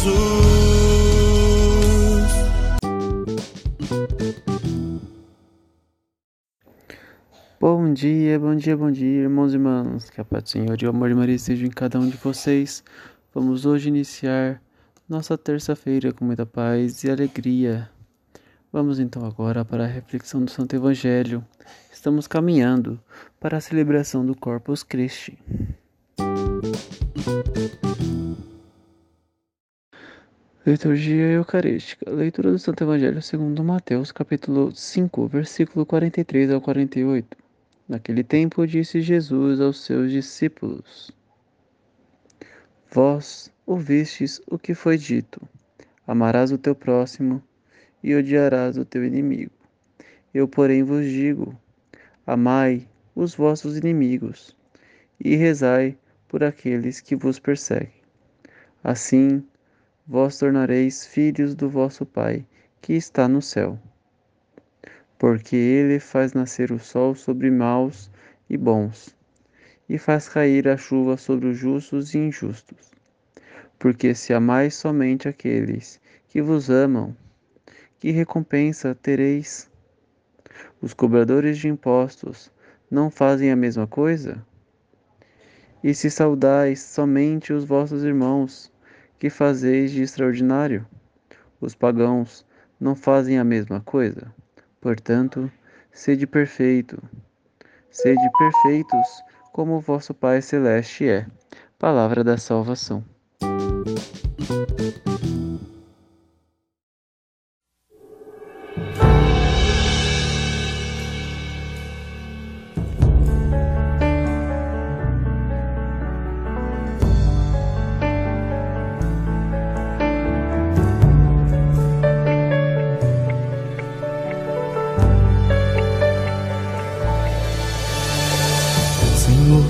Jesus. Bom dia, bom dia, bom dia, irmãos e irmãs. Que a paz do Senhor e o amor de Maria estejam em cada um de vocês. Vamos hoje iniciar nossa terça-feira com muita paz e alegria. Vamos então agora para a reflexão do Santo Evangelho. Estamos caminhando para a celebração do Corpus Christi. Liturgia Eucarística. Leitura do Santo Evangelho segundo Mateus, capítulo 5, versículo 43 ao 48. Naquele tempo disse Jesus aos seus discípulos: Vós ouvistes o que foi dito: Amarás o teu próximo e odiarás o teu inimigo. Eu, porém, vos digo: Amai os vossos inimigos e rezai por aqueles que vos perseguem. Assim, vós tornareis filhos do vosso Pai que está no céu. Porque ele faz nascer o sol sobre maus e bons, e faz cair a chuva sobre os justos e injustos. Porque se amais somente aqueles que vos amam, que recompensa tereis? Os cobradores de impostos não fazem a mesma coisa? E se saudais somente os vossos irmãos, que fazeis de extraordinário? Os pagãos não fazem a mesma coisa? Portanto, sede perfeito, sede perfeitos, como o vosso Pai Celeste é. Palavra da salvação.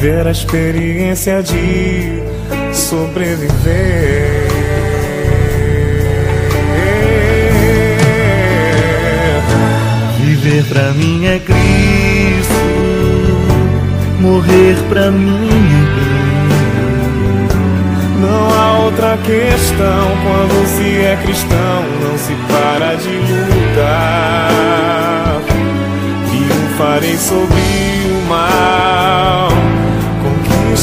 viver a experiência de sobreviver. Viver pra mim é Cristo, morrer pra mim é bem. Não há outra questão quando se é cristão, não se para de lutar. Triunfarei sobre o mal,